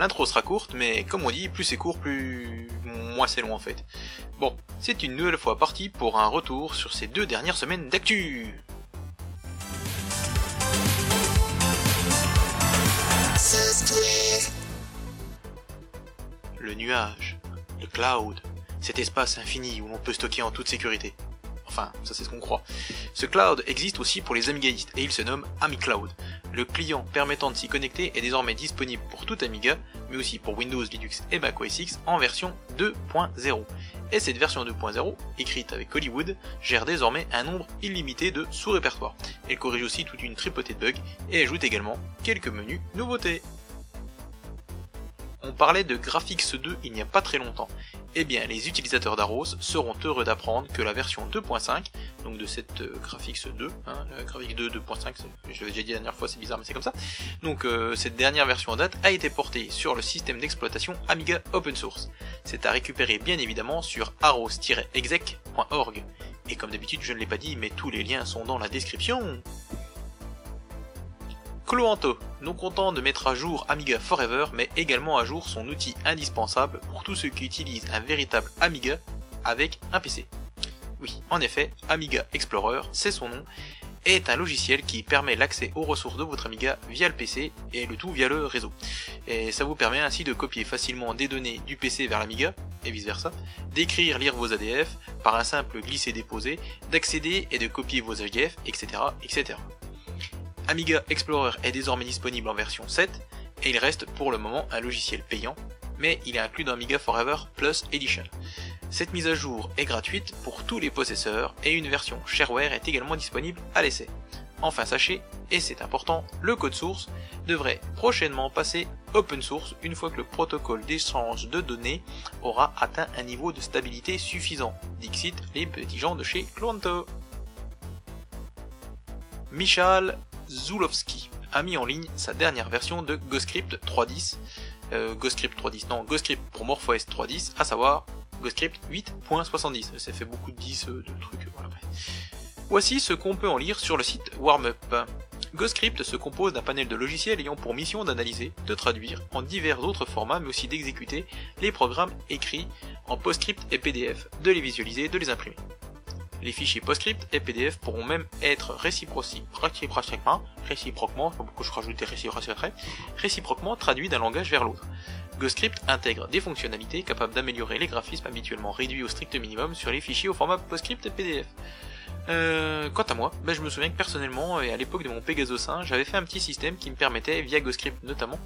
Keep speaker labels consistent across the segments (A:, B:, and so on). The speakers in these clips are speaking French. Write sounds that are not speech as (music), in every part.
A: l'intro sera courte, mais comme on dit, plus c'est court, plus... moins c'est long en fait. Bon, c'est une nouvelle fois parti pour un retour sur ces deux dernières semaines d'actu Le nuage, le cloud, cet espace infini où l'on peut stocker en toute sécurité. Enfin, ça c'est ce qu'on croit. Ce cloud existe aussi pour les Amigaïstes et il se nomme AmiCloud. Le client permettant de s'y connecter est désormais disponible pour tout Amiga, mais aussi pour Windows, Linux et Mac OS X en version 2.0. Et cette version 2.0, écrite avec Hollywood, gère désormais un nombre illimité de sous-répertoires. Elle corrige aussi toute une tripotée de bugs et ajoute également quelques menus nouveautés. On parlait de Graphics 2 il n'y a pas très longtemps, eh bien, les utilisateurs d'Aros seront heureux d'apprendre que la version 2.5, donc de cette euh, Graphics 2, hein, Graphics 2 2.5, je l'avais déjà dit la dernière fois, c'est bizarre, mais c'est comme ça. Donc, euh, cette dernière version en date a été portée sur le système d'exploitation Amiga Open Source. C'est à récupérer bien évidemment sur aros-exec.org. Et comme d'habitude, je ne l'ai pas dit, mais tous les liens sont dans la description. Cloanto, non content de mettre à jour Amiga Forever, met également à jour son outil indispensable pour tous ceux qui utilisent un véritable Amiga avec un PC. Oui, en effet, Amiga Explorer, c'est son nom, est un logiciel qui permet l'accès aux ressources de votre Amiga via le PC et le tout via le réseau. Et ça vous permet ainsi de copier facilement des données du PC vers l'Amiga et vice versa, d'écrire, lire vos ADF par un simple glisser-déposer, d'accéder et de copier vos HDF, etc., etc. Amiga Explorer est désormais disponible en version 7 et il reste pour le moment un logiciel payant, mais il est inclus dans Amiga Forever Plus Edition. Cette mise à jour est gratuite pour tous les possesseurs et une version shareware est également disponible à l'essai. Enfin sachez, et c'est important, le code source devrait prochainement passer open source une fois que le protocole d'échange de données aura atteint un niveau de stabilité suffisant. Dixit les petits gens de chez Cloanto. Michal Zulowski a mis en ligne sa dernière version de GoScript 3.10, euh, GoScript 3.10, non, GoScript pour MorphOS 3.10, à savoir GoScript 8.70. Ça fait beaucoup de 10 euh, de trucs, voilà. Voici ce qu'on peut en lire sur le site Warmup. GoScript se compose d'un panel de logiciels ayant pour mission d'analyser, de traduire en divers autres formats, mais aussi d'exécuter les programmes écrits en PostScript et PDF, de les visualiser, de les imprimer. Les fichiers PostScript et PDF pourront même être réciproquement, réciproquement, je réciproquement traduits d'un langage vers l'autre. GoScript intègre des fonctionnalités capables d'améliorer les graphismes habituellement réduits au strict minimum sur les fichiers au format PostScript et PDF. Euh, quant à moi, ben, je me souviens que personnellement, et à l'époque de mon Pegasus 1, j'avais fait un petit système qui me permettait, via GoScript notamment,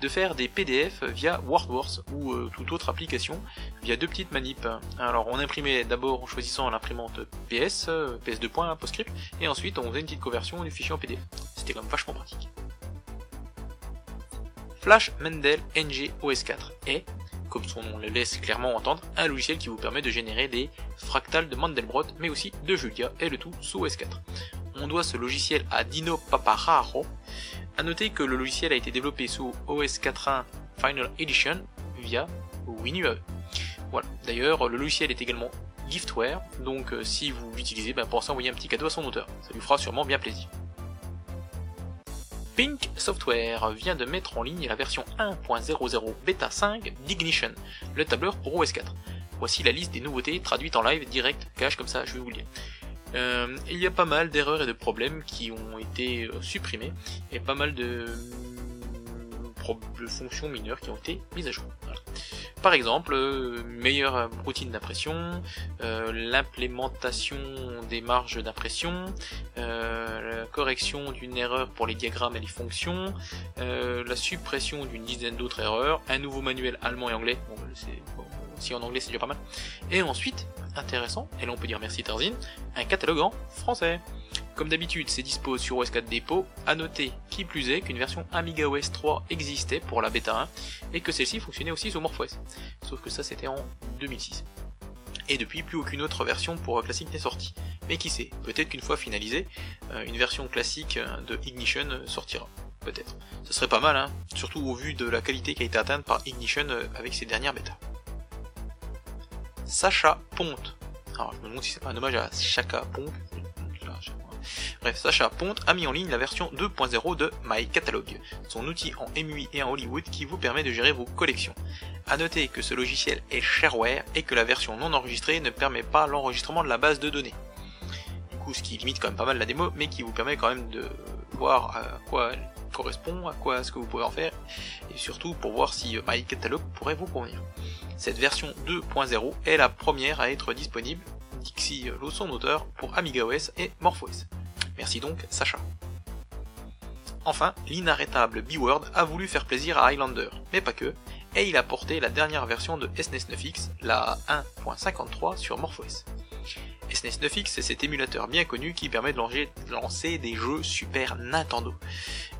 A: de faire des PDF via WordWorks ou euh, toute autre application via deux petites manips. Alors on imprimait d'abord en choisissant l'imprimante PS, euh, PS2. PostScript, et ensuite on faisait une petite conversion du fichier en PDF. C'était quand même vachement pratique. Flash Mendel NG OS4 est, comme son nom le laisse clairement entendre, un logiciel qui vous permet de générer des fractales de Mandelbrot, mais aussi de Julia, et le tout sous OS4. On doit ce logiciel à Dino Papararo. A noter que le logiciel a été développé sous OS 4.1 Final Edition via WinUAE. Voilà. D'ailleurs, le logiciel est également giftware, donc euh, si vous l'utilisez, ben, pensez à envoyer un petit cadeau à son auteur. Ça lui fera sûrement bien plaisir. Pink Software vient de mettre en ligne la version 1.00 bêta 5 d'Ignition, le tableur pour OS 4. Voici la liste des nouveautés traduites en live direct, cache comme ça, je vais vous le dire. Euh, il y a pas mal d'erreurs et de problèmes qui ont été euh, supprimés, et pas mal de, de fonctions mineures qui ont été mises à jour. Par exemple, euh, meilleure routine d'impression, euh, l'implémentation des marges d'impression, euh, la correction d'une erreur pour les diagrammes et les fonctions, la suppression d'une dizaine d'autres erreurs, un nouveau manuel allemand et anglais, bon, si en anglais c'est déjà pas mal, et ensuite, intéressant, et là on peut dire merci Tarzine, un catalogue en français. Comme d'habitude, c'est dispo sur OS 4 Depot, à noter qui plus est qu'une version Amiga OS 3 existait pour la bêta 1, et que celle-ci fonctionnait aussi sur MorphOS. Sauf que ça c'était en 2006. Et depuis, plus aucune autre version pour classique n'est sortie. Mais qui sait, peut-être qu'une fois finalisée, euh, une version classique euh, de Ignition euh, sortira. Peut-être. Ce serait pas mal, hein, surtout au vu de la qualité qui a été atteinte par Ignition avec ses dernières bêtas. Sacha Ponte. Alors je me demande si c'est pas un hommage à Chaka Ponte, Bref, Sacha Ponte a mis en ligne la version 2.0 de My Catalog, son outil en MUI et en Hollywood qui vous permet de gérer vos collections. A noter que ce logiciel est shareware et que la version non enregistrée ne permet pas l'enregistrement de la base de données. Du coup, ce qui limite quand même pas mal la démo, mais qui vous permet quand même de voir à quoi elle correspond, à quoi est-ce que vous pouvez en faire, et surtout pour voir si euh, My Catalog pourrait vous convenir. Cette version 2.0 est la première à être disponible, Dixie Lo son auteur, pour Amiga OS et MorphOS. Merci donc Sacha. Enfin, l'inarrêtable B-Word a voulu faire plaisir à Highlander, mais pas que, et il a porté la dernière version de SNES 9X, la 1.53 sur MorphOS. SNES 9X, c'est cet émulateur bien connu qui permet de lancer des jeux Super Nintendo.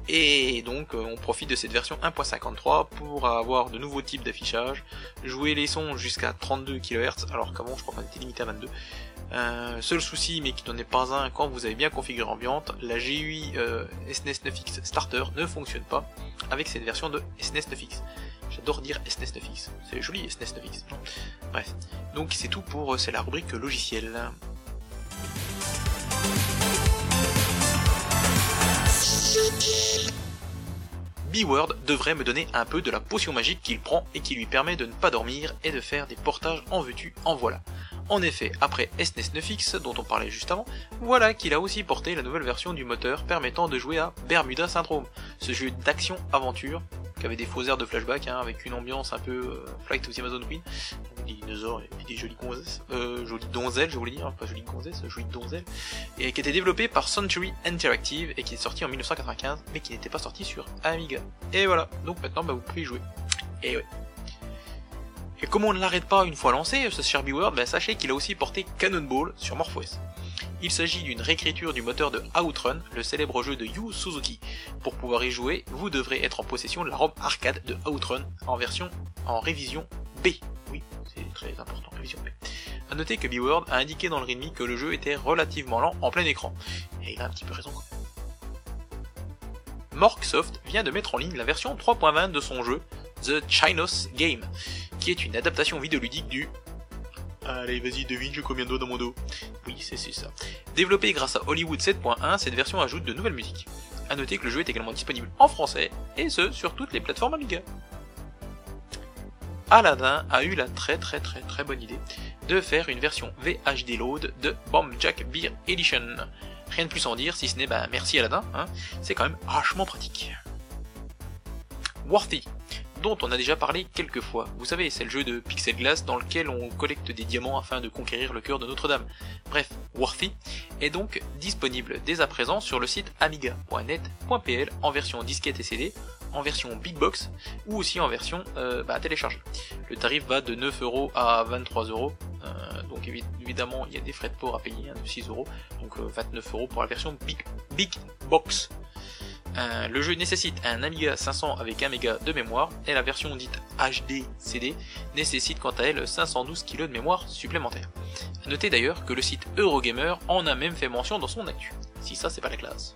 A: Et donc euh, on profite de cette version 1.53 pour avoir de nouveaux types d'affichage, jouer les sons jusqu'à 32 kHz, alors qu'avant je crois qu'on était limité à 22. Euh, seul souci, mais qui n'en est pas un, quand vous avez bien configuré Ambiante, la GUI SNES 9X Starter ne fonctionne pas avec cette version de SNES 9X. J'adore dire SNES 9X, c'est joli SNES 9X. Bref, donc c'est tout pour, c'est la rubrique logiciel. B-Word devrait me donner un peu de la potion magique qu'il prend et qui lui permet de ne pas dormir et de faire des portages en veux-tu, en voilà. En effet, après SNES 9X, dont on parlait juste avant, voilà qu'il a aussi porté la nouvelle version du moteur permettant de jouer à Bermuda Syndrome, ce jeu d'action-aventure qui avait des faux airs de flashback, hein, avec une ambiance un peu euh, Flight of the Amazon Queen, des dinosaures et des jolies gonzesses, euh, jolies donzelles, je voulais dire, pas jolies gonzesses, jolies donzelles, et qui était développé par Century Interactive et qui est sorti en 1995, mais qui n'était pas sorti sur Amiga. Et voilà, donc maintenant bah, vous pouvez y jouer. Et ouais. Et comme on ne l'arrête pas une fois lancé, ce Sherby World, bah, sachez qu'il a aussi porté Cannonball sur MorphOS. Il s'agit d'une réécriture du moteur de Outrun, le célèbre jeu de Yu Suzuki. Pour pouvoir y jouer, vous devrez être en possession de la ROM arcade de Outrun en version en révision B. Oui, c'est très important, révision B. A noter que B-Word a indiqué dans le README que le jeu était relativement lent en plein écran. Et il a un petit peu raison. Morksoft vient de mettre en ligne la version 3.20 de son jeu The Chinos Game, qui est une adaptation vidéoludique du Allez, vas-y, devine, j'ai combien de dans mon dos Oui, c'est ça. Développé grâce à Hollywood 7.1, cette version ajoute de nouvelles musiques. A noter que le jeu est également disponible en français, et ce, sur toutes les plateformes Amiga. Aladdin a eu la très très très très bonne idée de faire une version VHD load de Bomb Jack Beer Edition. Rien de plus en dire, si ce n'est bah merci Aladdin, hein, c'est quand même vachement pratique. Worthy dont on a déjà parlé quelques fois. Vous savez, c'est le jeu de Pixel Glass dans lequel on collecte des diamants afin de conquérir le cœur de Notre-Dame. Bref, Worthy est donc disponible dès à présent sur le site amiga.net.pl en version disquette et CD, en version big box ou aussi en version euh, bah, téléchargée. Le tarif va de 9€ à 23€, euh, donc évidemment il y a des frais de port à payer hein, de 6€, donc 29€ euh, pour la version big, big box. Le jeu nécessite un Amiga 500 avec 1 méga de mémoire et la version dite HD CD nécessite quant à elle 512 kg de mémoire supplémentaire. Notez d'ailleurs que le site Eurogamer en a même fait mention dans son actu. Si ça c'est pas la classe.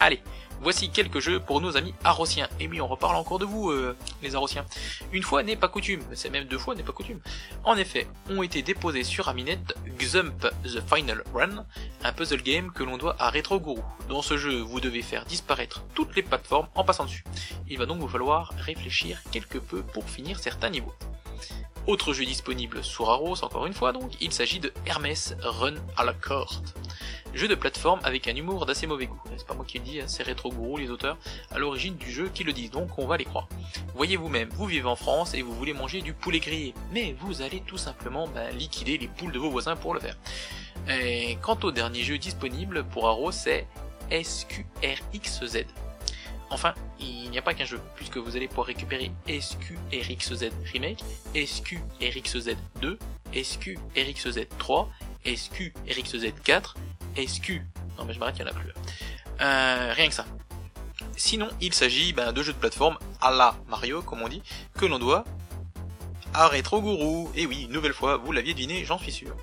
A: Allez, Voici quelques jeux pour nos amis arrosiens. Et oui, on reparle encore de vous, euh, les arrosiens. Une fois n'est pas coutume, c'est même deux fois n'est pas coutume. En effet, ont été déposés sur Aminet Xump The Final Run, un puzzle game que l'on doit à Retro Guru. Dans ce jeu, vous devez faire disparaître toutes les plateformes en passant dessus. Il va donc vous falloir réfléchir quelque peu pour finir certains niveaux. Autre jeu disponible sur Aros, encore une fois donc, il s'agit de Hermès Run à la Corte. Jeu de plateforme avec un humour d'assez mauvais goût. C'est pas moi qui le dis, hein, c'est Retro Guru, les auteurs à l'origine du jeu qui le disent, donc on va les croire. Voyez vous-même, vous vivez en France et vous voulez manger du poulet grillé, mais vous allez tout simplement ben, liquider les poules de vos voisins pour le faire. Et quant au dernier jeu disponible pour Arrow, c'est SQRXZ. Enfin, il n'y a pas qu'un jeu, puisque vous allez pouvoir récupérer SQRXZ Remake, SQRXZ2, SQRXZ3, SQRXZ4, SQ. Non mais je m'arrête, il n'y en a plus. Euh, rien que ça. Sinon, il s'agit ben, de jeux de plateforme à la Mario, comme on dit, que l'on doit à Retro Guru. Et oui, nouvelle fois, vous l'aviez deviné, j'en suis sûr.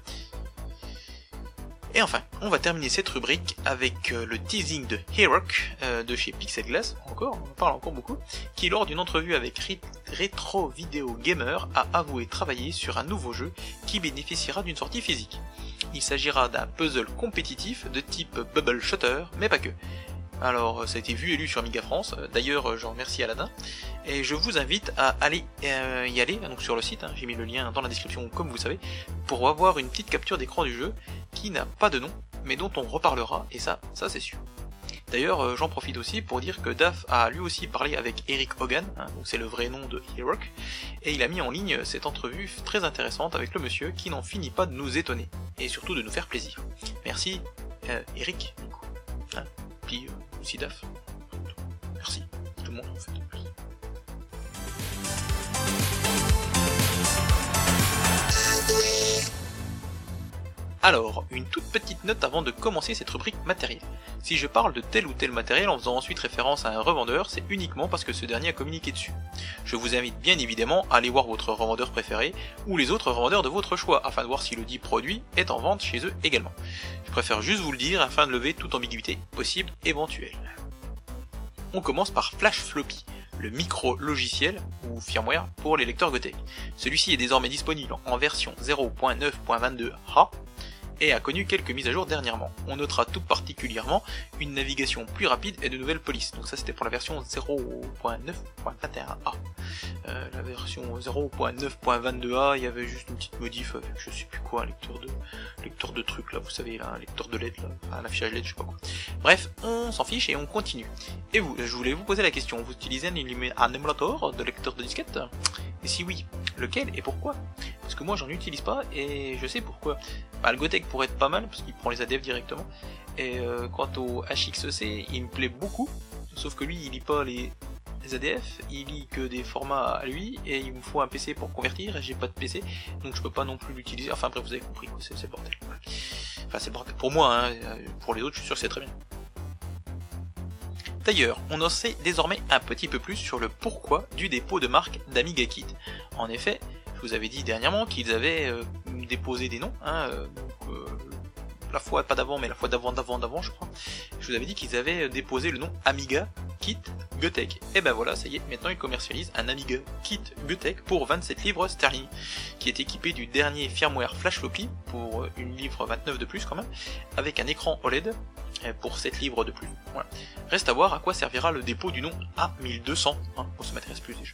A: Et enfin, on va terminer cette rubrique avec euh, le teasing de Heroic euh, de chez Pixel Glass, encore, on parle encore beaucoup, qui lors d'une entrevue avec Retro Video Gamer a avoué travailler sur un nouveau jeu qui bénéficiera d'une sortie physique. Il s'agira d'un puzzle compétitif de type Bubble Shutter, mais pas que. Alors, ça a été vu et lu sur Amiga France. D'ailleurs, je remercie Aladdin. Et je vous invite à aller euh, y aller, donc sur le site, hein. j'ai mis le lien dans la description comme vous savez, pour avoir une petite capture d'écran du jeu qui n'a pas de nom, mais dont on reparlera, et ça, ça c'est sûr. D'ailleurs, euh, j'en profite aussi pour dire que Daf a lui aussi parlé avec Eric Hogan, hein, c'est le vrai nom de Heroic, et il a mis en ligne cette entrevue très intéressante avec le monsieur qui n'en finit pas de nous étonner, et surtout de nous faire plaisir. Merci, euh, Eric, puis euh, aussi Daf. Merci, tout le monde en fait. Alors, une toute petite note avant de commencer cette rubrique matériel. Si je parle de tel ou tel matériel en faisant ensuite référence à un revendeur, c'est uniquement parce que ce dernier a communiqué dessus. Je vous invite bien évidemment à aller voir votre revendeur préféré ou les autres revendeurs de votre choix afin de voir si le dit produit est en vente chez eux également. Je préfère juste vous le dire afin de lever toute ambiguïté possible éventuelle. On commence par Flash Floppy le micro-logiciel ou firmware pour les lecteurs Gotek. Celui-ci est désormais disponible en version 0.9.22a et a connu quelques mises à jour dernièrement. On notera tout particulièrement une navigation plus rapide et de nouvelles polices. Donc ça c'était pour la version 0.9.21a. Euh, la version 0.9.22a, il y avait juste une petite modif avec je sais plus quoi, un lecteur de lecteur de trucs là, vous savez, là, un lecteur de LED, là, un affichage LED, je sais pas quoi. Bref, on s'en fiche et on continue. Et vous, je voulais vous poser la question, vous utilisez un, un émulateur de lecteur de disquette Et si oui, lequel et pourquoi? Parce que moi j'en utilise pas et je sais pourquoi. Bah, le Gotek pourrait être pas mal parce qu'il prend les ADF directement. Et euh, quant au HXC, il me plaît beaucoup. Sauf que lui, il lit pas les, ADF, il lit que des formats à lui, et il me faut un PC pour convertir, et j'ai pas de PC, donc je peux pas non plus l'utiliser. Enfin bref, vous avez compris, c'est le bordel. Enfin c'est bordel pour moi, hein. pour les autres, je suis sûr que c'est très bien. D'ailleurs, on en sait désormais un petit peu plus sur le pourquoi du dépôt de marque d'Amiga Kit. En effet, je vous avais dit dernièrement qu'ils avaient euh, déposé des noms, hein, euh, euh, la fois pas d'avant, mais la fois d'avant, d'avant, d'avant, je crois. Je vous avais dit qu'ils avaient déposé le nom Amiga Kit Gotek. Et ben voilà, ça y est, maintenant ils commercialisent un Amiga Kit Gotek pour 27 livres sterling, qui est équipé du dernier firmware Flash Floppy pour une livre 29 de plus quand même, avec un écran OLED pour 7 livres de plus. Reste à voir à quoi servira le dépôt du nom A1200, hein, on se m'intéresse plus déjà.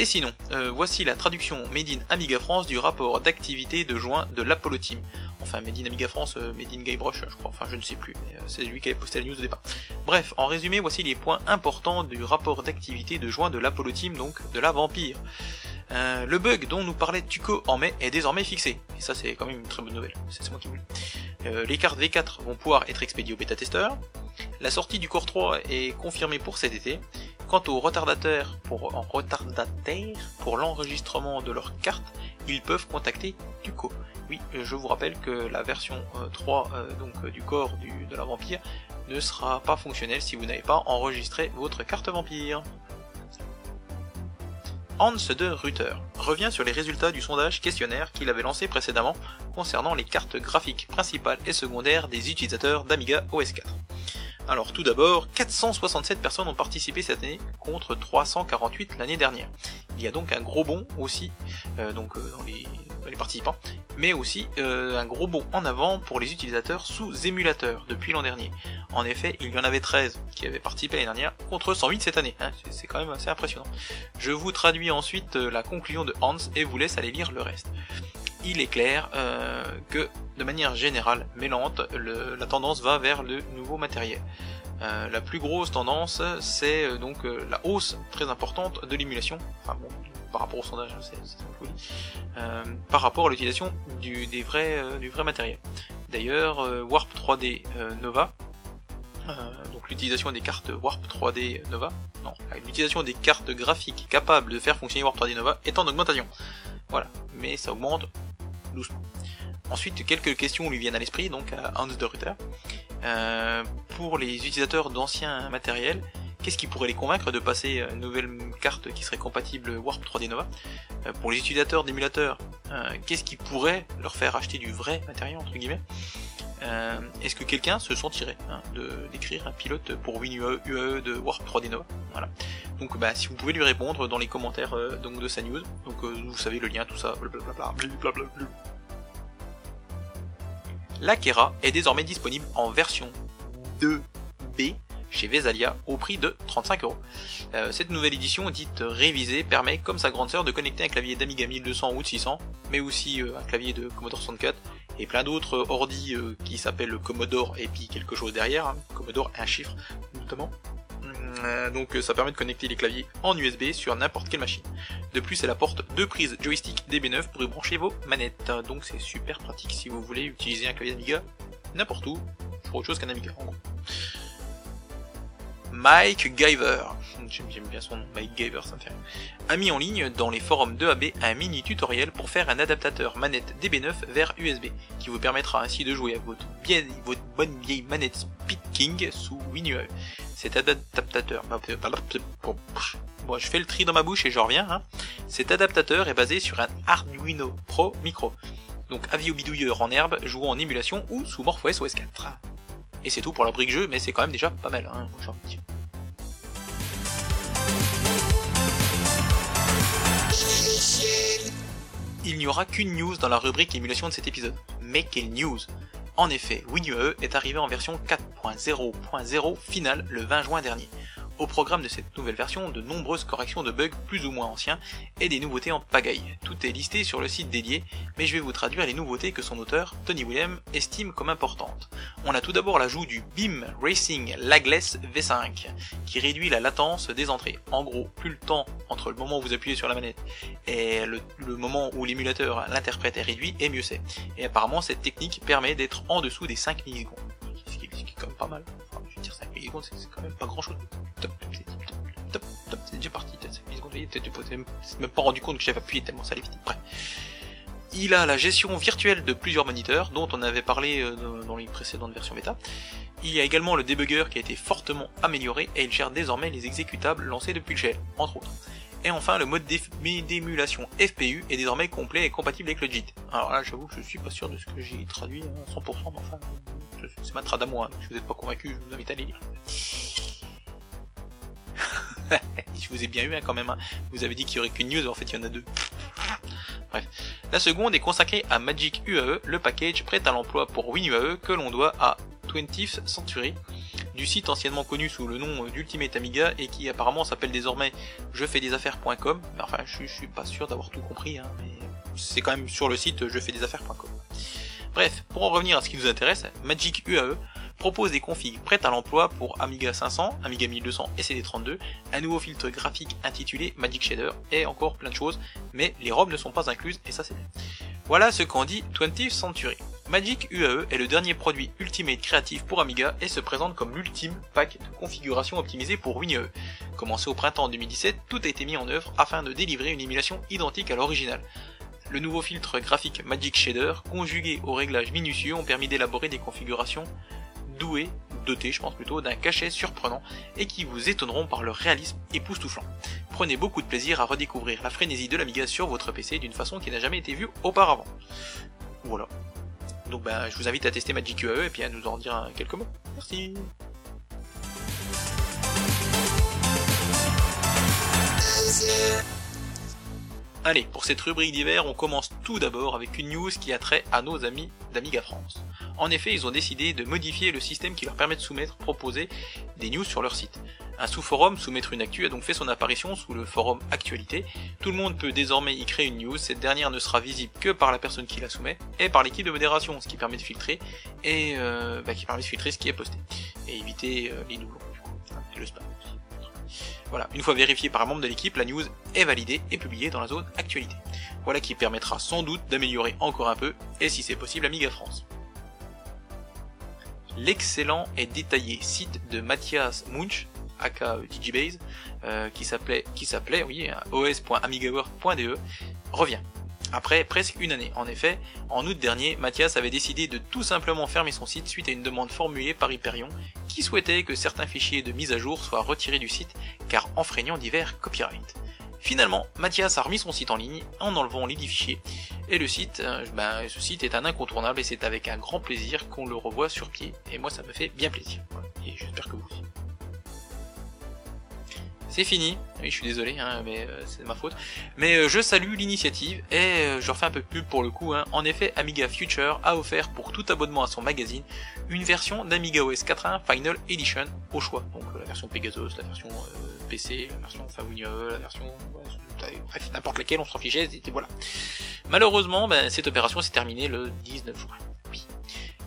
A: Et sinon, euh, voici la traduction Made in Amiga France du rapport d'activité de juin de l'Apollo Team. Enfin, Made in Amiga France, euh, Made in Guybrush, je crois, enfin je ne sais plus, mais euh, c'est lui qui avait posté la news au départ. Bref, en résumé, voici les points importants du rapport d'activité de juin de l'Apollo Team, donc de la Vampire. le bug dont nous parlait Tuco en mai est désormais fixé, et ça c'est quand même une très bonne nouvelle, c'est moi qui voulais. les cartes V4 vont pouvoir être expédiées au bêta-testeur, la sortie du Core 3 est confirmée pour cet été, Quant aux retardataires pour, l'enregistrement de leurs cartes, ils peuvent contacter Tuco. Oui, je vous rappelle que la version 3 euh, euh, donc, euh, du corps de la vampire ne sera pas fonctionnelle si vous n'avez pas enregistré votre carte vampire. Hans de Ruther revient sur les résultats du sondage questionnaire qu'il avait lancé précédemment concernant les cartes graphiques principales et secondaires des utilisateurs d'Amiga OS 4. Alors tout d'abord, 467 personnes ont participé cette année contre 348 l'année dernière. Il y a donc un gros bond aussi euh, donc euh, dans, les, participants, mais aussi euh, un gros bond en avant pour les utilisateurs sous émulateur depuis l'an dernier. En effet, il y en avait 13 qui avaient participé l'année dernière contre 108 cette année. Hein. c'est quand même assez impressionnant. Je vous traduis ensuite la conclusion de Hans et vous laisse aller lire le reste il est clair que de manière générale, mais lente, la tendance va vers le nouveau matériel. Euh, la plus grosse tendance, c'est euh, donc euh, la hausse très importante de l'émulation, enfin bon, par rapport au sondage, c'est par rapport à l'utilisation du, des vrais, du vrai matériel. D'ailleurs, Warp 3D Nova, donc l'utilisation des cartes Warp 3D Nova, non, l'utilisation des cartes graphiques capables de faire fonctionner Warp 3D Nova est en augmentation. Voilà, mais ça augmente Ensuite, quelques questions lui viennent à l'esprit, donc à Hans de Ruther. Euh, pour les utilisateurs d'anciens matériels, qu'est-ce qui pourrait les convaincre de passer une nouvelle carte qui serait compatible Warp 3D Nova? Euh, Pour les utilisateurs d'émulateurs, euh, qu'est-ce qui pourrait leur faire acheter du vrai matériel, entre guillemets? Euh, Est-ce que quelqu'un se sentirait hein, de d'écrire un pilote pour WinUAE UAE de Warp 3D Nova? Voilà. Donc bah si vous pouvez lui répondre dans les commentaires euh, donc de sa news, donc euh, vous savez le lien, tout ça, blablabla, blablabla. La est désormais disponible en version 2B chez Vesalia au prix de 35 euros. Euh, Cette nouvelle édition dite révisée permet, comme sa grande sœur, de connecter un clavier d'Amiga 1200 ou de 600, mais aussi euh, un clavier de Commodore 64 et plein d'autres ordi euh, qui s'appellent Commodore et puis quelque chose derrière, hein. Commodore un chiffre notamment. Euh, donc ça permet de connecter les claviers en USB sur n'importe quelle machine. De plus, elle apporte deux prises joystick DB9 pour y brancher vos manettes. Donc c'est super pratique si vous voulez utiliser un clavier Amiga n'importe où, pour autre chose qu'un Amiga en gros. Mike Giver, (laughs) j'aime bien son nom, Mike Giver, ça me fait a mis en ligne dans les forums 2AB un mini tutoriel pour faire un adaptateur manette DB9 vers USB, qui vous permettra ainsi de jouer à votre, bien, votre bonne vieille manette Speed King sous WinUAE. Cet adaptateur, bah, bon, je fais le tri dans ma bouche et je reviens. Hein. Cet adaptateur est basé sur un Arduino Pro Micro, donc avis au bidouilleur en herbe, jouant en émulation ou sous MorphOS OS 4. Et c'est tout pour la brique jeu, mais c'est quand même déjà pas mal, hein. Il n'y aura qu'une news dans la rubrique émulation de cet épisode. Mais quelle news? En effet, WinUAE est arrivé en version 4.0.0 finale le 20 juin dernier. Au programme de cette nouvelle version, de nombreuses corrections de bugs plus ou moins anciens et des nouveautés en pagaille. Tout est listé sur le site dédié, mais je vais vous traduire les nouveautés que son auteur, Tony William, estime comme importantes. On a tout d'abord l'ajout du Beam Racing Lagless V5, qui réduit la latence des entrées. En gros, plus le temps entre le moment où vous appuyez sur la manette et le, le moment où l'émulateur l'interprète est réduit, et mieux c'est. Et apparemment, cette technique permet d'être en dessous des 5 millisecondes. Qui est, quand même pas mal. Je veux dire, 5 millisecondes, c'est quand même pas grand chose. Top, c'est top, top, c'est déjà parti, t'as 5 millisecondes, t'es même, même pas rendu compte que j'avais appuyé tellement ça allait vite. Bref. Il a la gestion virtuelle de plusieurs moniteurs, dont on avait parlé euh, dans- dans les précédentes versions bêta. Il y a également le debugger qui a été fortement amélioré et il gère désormais les exécutables lancés depuis le shell, entre autres. Et enfin, le mode d'émulation FPU est désormais complet et compatible avec le JIT. Alors là, j'avoue que je suis pas sûr de ce que j'ai traduit à 100%, mais enfin, c'est ma trad à moi, donc si vous n'êtes pas convaincu, je vous invite à les lire. (laughs) je vous ai bien eu hein, quand même, hein. vous avez dit qu'il y aurait qu'une news, en fait il y en a deux. Bref. La seconde est consacrée à Magic UAE, le package prêt à l'emploi pour WinUAE que l'on doit à 20th Century, du site anciennement connu sous le nom d'Ultimate Amiga et qui apparemment s'appelle désormais je fais des affaires.com. Enfin, je, suis pas sûr d'avoir tout compris, hein, mais c'est quand même sur le site je fais des affaires.com. Bref, pour en revenir à ce qui nous intéresse, Magic UAE propose des configs prêtes à l'emploi pour Amiga 500, Amiga 1200 et CD32, un nouveau filtre graphique intitulé Magic Shader et encore plein de choses, mais les ROM ne sont pas incluses et ça c'est. Voilà ce qu'en dit 20th Century. Magic UAE est le dernier produit Ultimate créatif pour Amiga et se présente comme l'ultime pack de configuration optimisée pour WinUAE. Commencé au printemps 2017, tout a été mis en œuvre afin de délivrer une émulation identique à l'original. Le nouveau filtre graphique Magic Shader, conjugué aux réglages minutieux, ont permis d'élaborer des configurations douées, dotées je pense plutôt, d'un cachet surprenant et qui vous étonneront par leur réalisme époustouflant. Prenez beaucoup de plaisir à redécouvrir la frénésie de l'Amiga sur votre PC d'une façon qui n'a jamais été vue auparavant. Voilà. Donc ben, je vous invite à tester Magic UAE et puis à nous en dire un- quelques mots. Merci. Allez, pour cette rubrique d'hiver, on commence tout d'abord avec une news qui a trait à nos amis d'Amiga France. En effet, ils ont décidé de modifier le système qui leur permet de soumettre, proposer des news sur leur site. Un sous-forum, soumettre une actu, a donc fait son apparition sous le forum Actualité. Tout le monde peut désormais y créer une news, cette dernière ne sera visible que par la personne qui la soumet, et par l'équipe de modération, ce qui permet de filtrer, et euh, bah, qui permet de filtrer ce qui est posté, et éviter euh, les doublons, du coup, et le spam. Voilà, une fois vérifiée par un membre de l'équipe, la news est validée et publiée dans la zone Actualité. Voilà qui permettra sans doute d'améliorer encore un peu, et si c'est possible, Amiga France. L'excellent et détaillé site de Mathias Munch, aka Digibase, euh, qui s'appelait, qui s'appelait, oui, os.amigaworld.de, revient. Après presque une année. En effet, en août dernier, Mathias avait décidé de tout simplement fermer son site suite à une demande formulée par Hyperion, qui souhaitait que certains fichiers de mise à jour soient retirés du site, car enfreignant divers copyrights. Finalement, Mathias a remis son site en ligne en enlevant les 10 fichiers, Et le site, euh, ben, ce site est un incontournable et c'est avec un grand plaisir qu'on le revoit sur pied. Et moi ça me fait bien plaisir. Et j'espère que vous aussi. C'est fini. Oui, je suis désolé, hein, mais euh, c'est ma faute. Mais euh, je salue l'initiative et euh, je refais un peu de pub pour le coup. Hein. En effet, Amiga Future a offert pour tout abonnement à son magazine une version d'Amiga OS 4.1 Final Edition au choix. Donc la version Pegasus, la version PC, la version Family, la version bref n'importe laquelle, on s'en fichait. Et voilà. Malheureusement, ben, cette opération s'est terminée le 19 juin. Oui.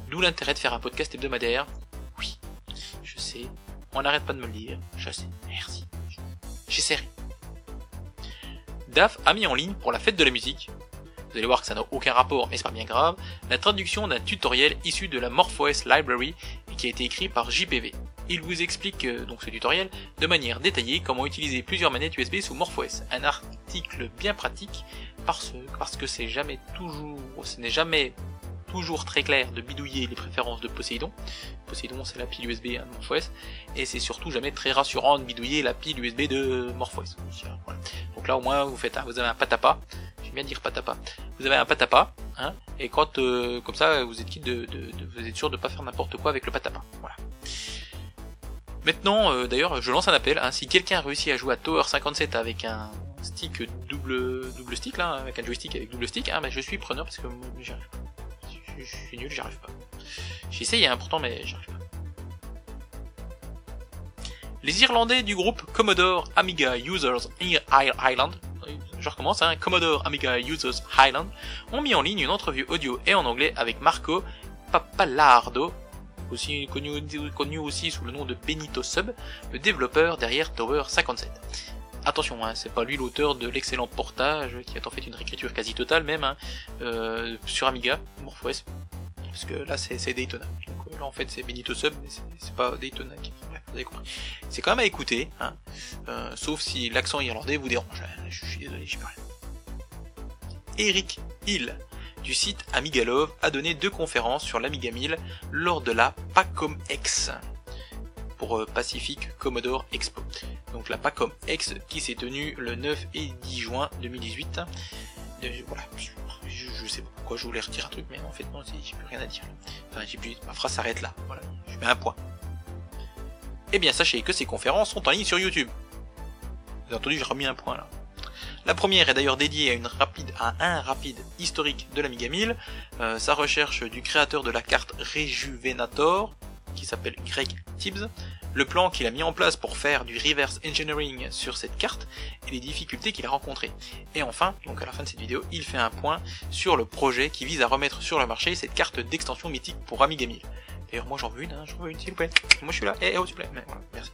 A: D'où l'intérêt de faire un podcast hebdomadaire. Oui, je sais. On n'arrête pas de me le dire. Je sais. Merci. J'essaierai. DAF a mis en ligne pour la fête de la musique, vous allez voir que ça n'a aucun rapport, mais c'est pas bien grave, la traduction d'un tutoriel issu de la MorphOS Library qui a été écrit par JPV. Il vous explique euh, donc ce tutoriel de manière détaillée comment utiliser plusieurs manettes USB sous MorphOS. Un article bien pratique parce, parce que c'est jamais toujours, ce n'est jamais toujours très clair de bidouiller les préférences de Poséidon. Poséidon c'est la pile USB de MorphOS, et c'est surtout jamais très rassurant de bidouiller la pile USB de MorphOS. Donc là au moins vous faites, vous avez un patapa, j'aime bien dire patapa, vous avez un patapa, hein, et quand euh, comme ça vous êtes quitte de, vous êtes sûr de pas faire n'importe quoi avec le patapa. Voilà. Maintenant, euh, d'ailleurs, je lance un appel. Hein, si quelqu'un réussit à jouer à Tower 57 avec un stick double double stick avec un joystick avec double stick, hein, ben, je suis preneur parce que j'y je, nul, j'y arrive pas. J'ai essayé hein, pourtant, mais j'y arrive pas. Les Irlandais du groupe Commodore Amiga Users Island, je recommence, hein, Commodore Amiga Users Highland, ont mis en ligne une entrevue audio et en anglais avec Marco Papalardo, aussi connu, connu aussi sous le nom de Benito Sub, le développeur derrière Tower 57. Attention, hein, c'est pas lui l'auteur de l'excellent portage qui a en fait une réécriture quasi totale même hein, euh, sur Amiga, MorphOS, parce que là c'est Daytona. Donc là en fait c'est Benito Sub, mais c'est pas Daytona qui. C'est quand même à écouter, hein, euh, sauf si l'accent irlandais vous dérange. Hein, je suis désolé. Eric Hill du site Amigalove a donné deux conférences sur l'Amiga 1000 lors de la PACOM X pour euh, Pacific Commodore Expo. Donc la PACOM X qui s'est tenue le 9 et 10 juin 2018. Euh, voilà, je, sais pas pourquoi je voulais retirer un truc, mais en fait non, j'ai plus rien à dire. Enfin, j'ai plus, ma phrase s'arrête là. Voilà, je mets un point. Eh bien, sachez que ces conférences sont en ligne sur YouTube. Vous avez entendu, j'ai remis un point là. La première est d'ailleurs dédiée à, une rapide, à un rapide historique de l'Amiga 1000, euh, sa recherche du créateur de la carte Rejuvenator, qui s'appelle Greg Tibbs, le plan qu'il a mis en place pour faire du reverse engineering sur cette carte et les difficultés qu'il a rencontrées. Et enfin, donc à la fin de cette vidéo, il fait un point sur le projet qui vise à remettre sur le marché cette carte d'extension mythique pour Amiga 1000. D'ailleurs, moi j'en veux une, hein, j'en veux une s'il vous plaît. Moi je suis là, eh, oh s'il vous plaît. merci.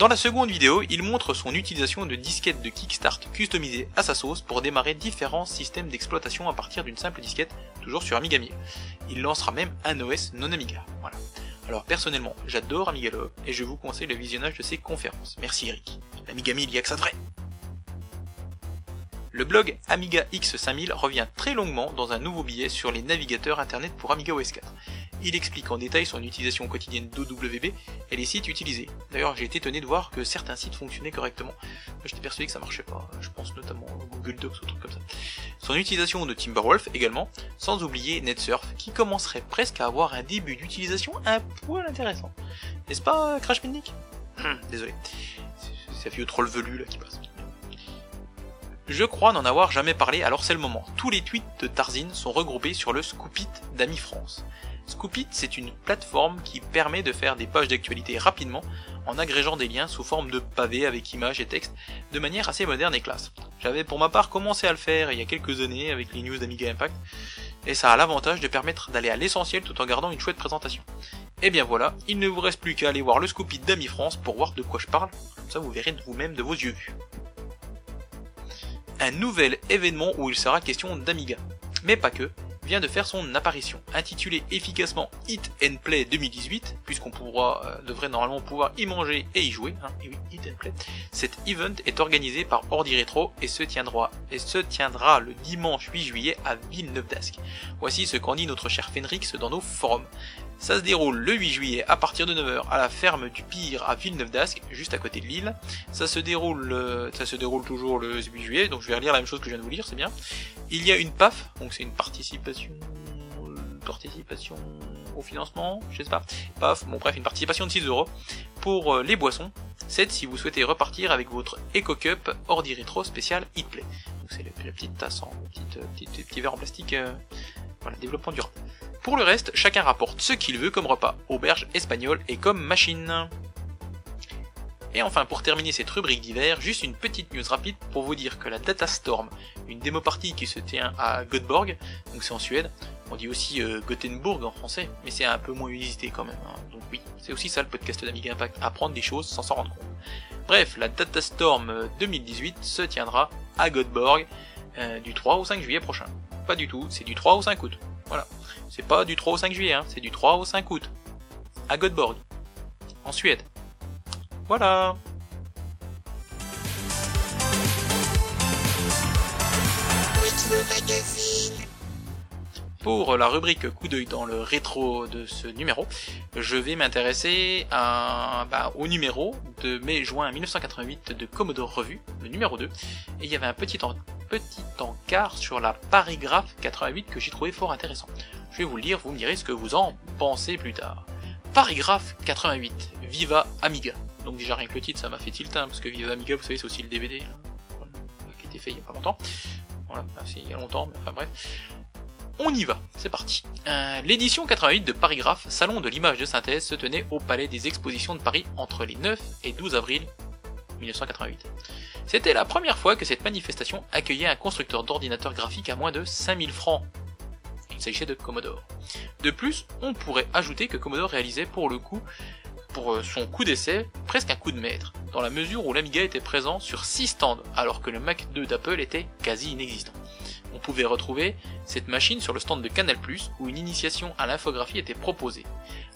A: Dans la seconde vidéo, il montre son utilisation de disquettes de Kickstart customisées à sa sauce pour démarrer différents systèmes d'exploitation à partir d'une simple disquette, toujours sur Amiga 1000. Il lancera même un OS non Amiga. Voilà. Alors personnellement, j'adore Amigalo et je vous conseille le visionnage de ses conférences. Merci Eric. L'Amiga 1000, il y a que ça de vrai. Le blog Amiga X5000 revient très longuement dans un nouveau billet sur les navigateurs internet pour Amiga OS 4. Il explique en détail son utilisation quotidienne d'OWB et les sites utilisés. D'ailleurs, j'ai été étonné de voir que certains sites fonctionnaient correctement. J'étais persuadé que ça marchait pas. Je pense notamment à Google Docs ou trucs comme ça. Son utilisation de Timberwolf également, sans oublier NetSurf, qui commencerait presque à avoir un début d'utilisation un poil intéressant. N'est-ce pas, Crash Pindic hum, Désolé. C'est vieux troll velu là qui passe. Je crois n'en avoir jamais parlé, alors c'est le moment. Tous les tweets de Tarzin sont regroupés sur le Scoopit d'Ami France. Scoopit, c'est une plateforme qui permet de faire des pages d'actualité rapidement en agrégeant des liens sous forme de pavés avec images et textes de manière assez moderne et classe. J'avais pour ma part commencé à le faire il y a quelques années avec les news d'Amiga Impact et ça a l'avantage de permettre d'aller à l'essentiel tout en gardant une chouette présentation. Et bien voilà, il ne vous reste plus qu'à aller voir le Scoopit d'Ami France pour voir de quoi je parle, comme ça vous verrez vous-même de vos yeux un nouvel événement où il sera question d'Amiga. Mais pas que, vient de faire son apparition. Intitulé efficacement Hit and Play 2018, puisqu'on pourra, euh, devrait normalement pouvoir y manger et y jouer, hein, cet event est organisé par Ordi Retro et se tiendra, et se tiendra le dimanche 8 juillet à Villeneuve d'Ascq. Voici ce qu'en dit notre cher Fenrix dans nos forums. Ça se déroule le 8 juillet à partir de 9h à la ferme du Pire à Villeneuve d'Ascq, juste à côté de Lille. Ça se déroule, euh, ça se déroule toujours le 8 juillet, donc je vais relire la même chose que je viens de vous lire, c'est bien. Il y a une PAF, donc c'est une participation, participation au financement, je sais pas. PAF, bon bref, une participation de 6 euros pour euh, les boissons. 7 si vous souhaitez repartir avec votre Eco Cup Ordi Retro spécial Hitplay. Donc c'est la petite tasse en petite, euh, petite, petit verre en plastique, voilà, développement durable. Pour le reste, chacun rapporte ce qu'il veut comme repas, auberge espagnole et comme machine. Et enfin, pour terminer cette rubrique d'hiver, juste une petite news rapide pour vous dire que la Data Storm, une démo partie qui se tient à Göteborg, donc c'est en Suède, on dit aussi euh, Gothenburg en français, mais c'est un peu moins visité quand même. Hein. Donc oui, c'est aussi ça le podcast d'Amiga Impact, apprendre des choses sans s'en rendre compte. Bref, la Data Storm 2018 se tiendra à Göteborg euh, du 3 au 5 juillet prochain. Pas du tout, c'est du 3 au 5 août. Voilà. C'est pas du 3 au 5 juillet, hein, c'est du 3 au 5 août. À Göteborg. En Suède. Voilà. Pour la rubrique coup d'œil dans le rétro de ce numéro, je vais m'intéresser bah, au numéro de mai-juin 1988 de Commodore Revue, le numéro 2, et il y avait un petit, encart sur la parigraphe 88 que j'ai trouvé fort intéressant. Je vais vous le lire, vous me direz ce que vous en pensez plus tard. Parigraphe 88, Viva Amiga. Donc déjà rien que le titre ça m'a fait tilt, hein, parce que Viva Amiga vous savez c'est aussi le DVD, hein, qui a été fait il y a pas longtemps. Voilà, c'est il y a longtemps, mais enfin bref. On y va, c'est parti. Euh, l'édition 88 de Parigraphe, salon de l'image de synthèse, se tenait au Palais des Expositions de Paris entre les 9 et 12 avril 1988. C'était la première fois que cette manifestation accueillait un constructeur d'ordinateurs graphiques à moins de 5000 francs. Il s'agissait de Commodore. De plus, on pourrait ajouter que Commodore réalisait pour le coup, pour euh, son coup d'essai, presque un coup de maître, dans la mesure où l'Amiga était présent sur 6 stands, alors que le Mac 2 d'Apple était quasi inexistant on pouvait retrouver cette machine sur le stand de Canal+, où une initiation à l'infographie était proposée.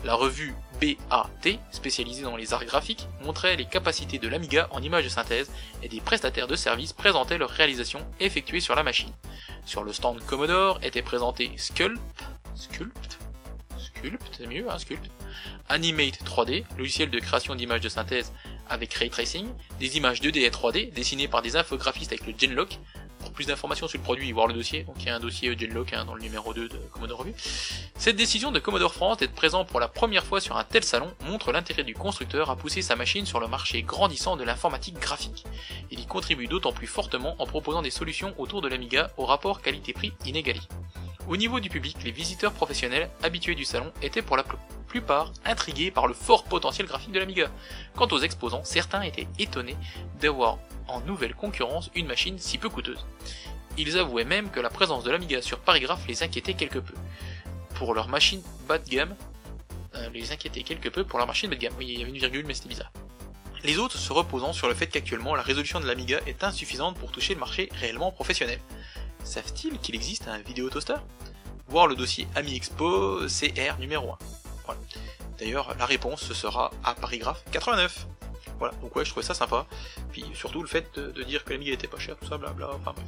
A: La revue BAT, spécialisée dans les arts graphiques, montrait les capacités de l'Amiga en images de synthèse et des prestataires de services présentaient leurs réalisations effectuées sur la machine. Sur le stand Commodore étaient présentés Sculpt, Sculpt, Sculpt, c'est mieux, hein, Sculpt, Animate 3D, logiciel de création d'images de synthèse avec ray tracing, des images 2D et 3D dessinées par des infographistes avec le Genlock, plus d'informations sur le produit, voir le dossier. Donc il y a un dossier Genlock hein, dans le numéro 2 de Commodore Revue. Cette décision de Commodore France d'être présent pour la première fois sur un tel salon montre l'intérêt du constructeur à pousser sa machine sur le marché grandissant de l'informatique graphique. Il y contribue d'autant plus fortement en proposant des solutions autour de l'Amiga au rapport qualité-prix inégalé. Au niveau du public, les visiteurs professionnels habitués du salon étaient pour la plupart intrigués par le fort potentiel graphique de l'Amiga. Quant aux exposants, certains étaient étonnés d'avoir en nouvelle concurrence une machine si peu coûteuse. Ils avouaient même que la présence de l'Amiga sur Parigraph les inquiétait quelque peu. Pour leur machine bas de gamme, euh, les inquiétait quelque peu pour leur machine bas de gamme. Oui, il y avait une virgule, mais c'était bizarre. Les autres se reposant sur le fait qu'actuellement la résolution de l'Amiga est insuffisante pour toucher le marché réellement professionnel. Savent-ils qu'il existe un vidéo toaster? Voir le dossier Ami Expo CR numéro 1. Voilà. D'ailleurs, la réponse sera à Parigraph 89. Voilà, donc ouais, je trouvais ça sympa. Puis surtout le fait de, dire que l'Amiga était pas cher, tout ça, blabla, enfin bref.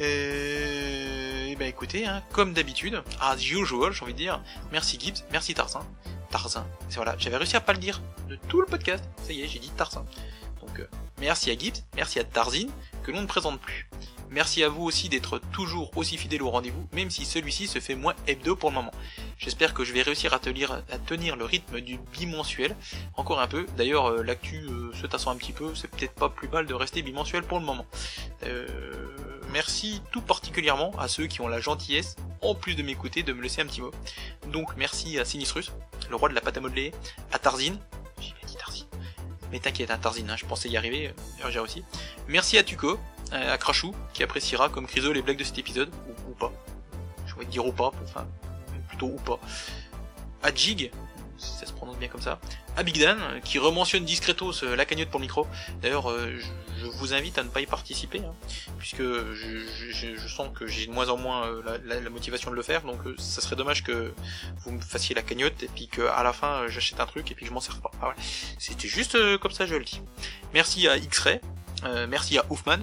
A: Et, ben écoutez, hein, comme d'habitude, as usual, j'ai envie de dire, merci Gibbs, merci Tarzan. Tarzan, c'est voilà, j'avais réussi à pas le dire de tout le podcast, ça y est, j'ai dit Tarzan. Donc euh, merci à Gibbs, merci à Tarzin, que l'on ne présente plus. Merci à vous aussi d'être toujours aussi fidèle au rendez-vous, même si celui-ci se fait moins hebdo pour le moment. J'espère que je vais réussir à tenir, le rythme du bimensuel, encore un peu. D'ailleurs, euh, l'actu euh, se tassant un petit peu, c'est peut-être pas plus mal de rester bimensuel pour le moment. Euh, merci tout particulièrement à ceux qui ont la gentillesse, en plus de m'écouter, de me laisser un petit mot. Donc merci à Sinistrus, le roi de la pâte à modeler, à Tarzine, j'ai dit Tarzine, mais t'inquiète, hein, Tarzine, hein, je pensais y arriver, j'ai aussi. Merci à Tuco, à Crashou, qui appréciera comme Criso les blagues de cet épisode, ou, pas. Je voudrais dire ou pas, enfin, plutôt ou pas. À Jig, si ça se prononce bien comme ça. À Big Dan, qui rementionne discretos euh, la cagnotte pour micro. D'ailleurs, euh, je, vous invite à ne pas y participer, hein, puisque je, sens que j'ai de moins en moins la, motivation de le faire, donc ça serait dommage que vous me fassiez la cagnotte et puis qu'à la fin j'achète un truc et puis que je m'en sers pas. Ah C'était juste comme ça, je le dis. Merci à X-Ray, merci à Oufman,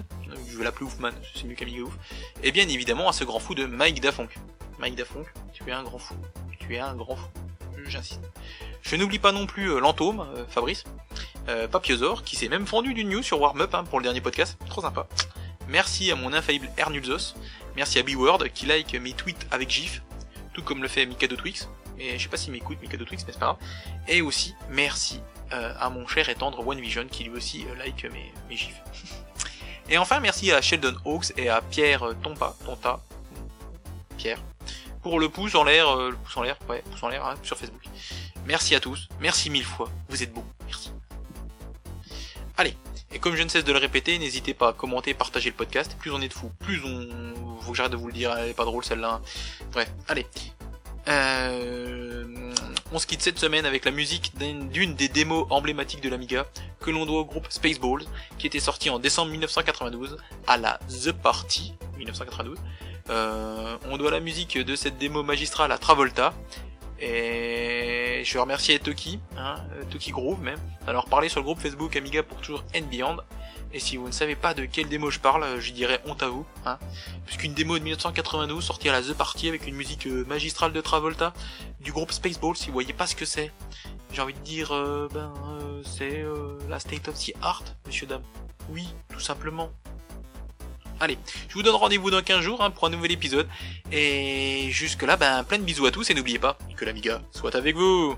A: je vais l'appeler Oufman, c'est mieux qu'Amiga Ouf, et bien évidemment à ce grand fou de Mike Dafonk. Mike Dafonk, tu es un grand fou. Tu es un grand fou. j'insiste. Je n'oublie pas non plus euh, Lantôme, euh, Fabrice, euh, Papiosaur, qui s'est même fendu d'une news sur Warm Up hein, pour le dernier podcast, trop sympa. Merci à mon infaillible Ernulzos, merci à B-Word qui like mes tweets avec GIF, tout comme le fait Mikado Twix, mais je sais pas s'il m'écoute Mikado Twix, mais c'est pas grave. Et aussi, merci euh, à mon cher et tendre One Vision qui lui aussi euh, like mes, mes gifs. (laughs) et enfin, merci à Sheldon Hawks et à Pierre euh, Tompa, Tonta, Pierre, pour le pouce en l'air, euh, le pouce en l'air, ouais, pouce en l'air hein, sur Facebook. Merci à tous, merci mille fois, vous êtes beaux, merci. Allez, et comme je ne cesse de le répéter, n'hésitez pas à commenter, partager le podcast. Plus on est de fous, plus on. Faut que j'arrête de vous le dire, elle est pas drôle celle-là. Bref, allez. Euh, on se quitte cette semaine avec la musique d'une des démos emblématiques de l'Amiga que l'on doit au groupe Spaceballs qui était sorti en décembre 1992 à la The Party 1992. Euh, on doit la musique de cette démo magistrale à Travolta et je remercie Toki, hein, euh, Toki Groove même, alors parler sur le groupe Facebook Amiga pour toujours and Beyond. Et si vous ne savez pas de quelle démo je parle, euh, je dirais honte à vous, hein. Puisqu'une démo de 1992 sortie à la The Party avec une musique euh, magistrale de Travolta du groupe Spaceballs, si vous voyez pas ce que c'est, j'ai envie de dire, ben, euh, c'est euh, la state of the art, monsieur dame. Oui, tout simplement. Allez, je vous donne rendez-vous dans 15 jours hein, pour un nouvel épisode. Et jusque là, ben, plein de bisous à tous et n'oubliez pas que l'Amiga soit avec vous.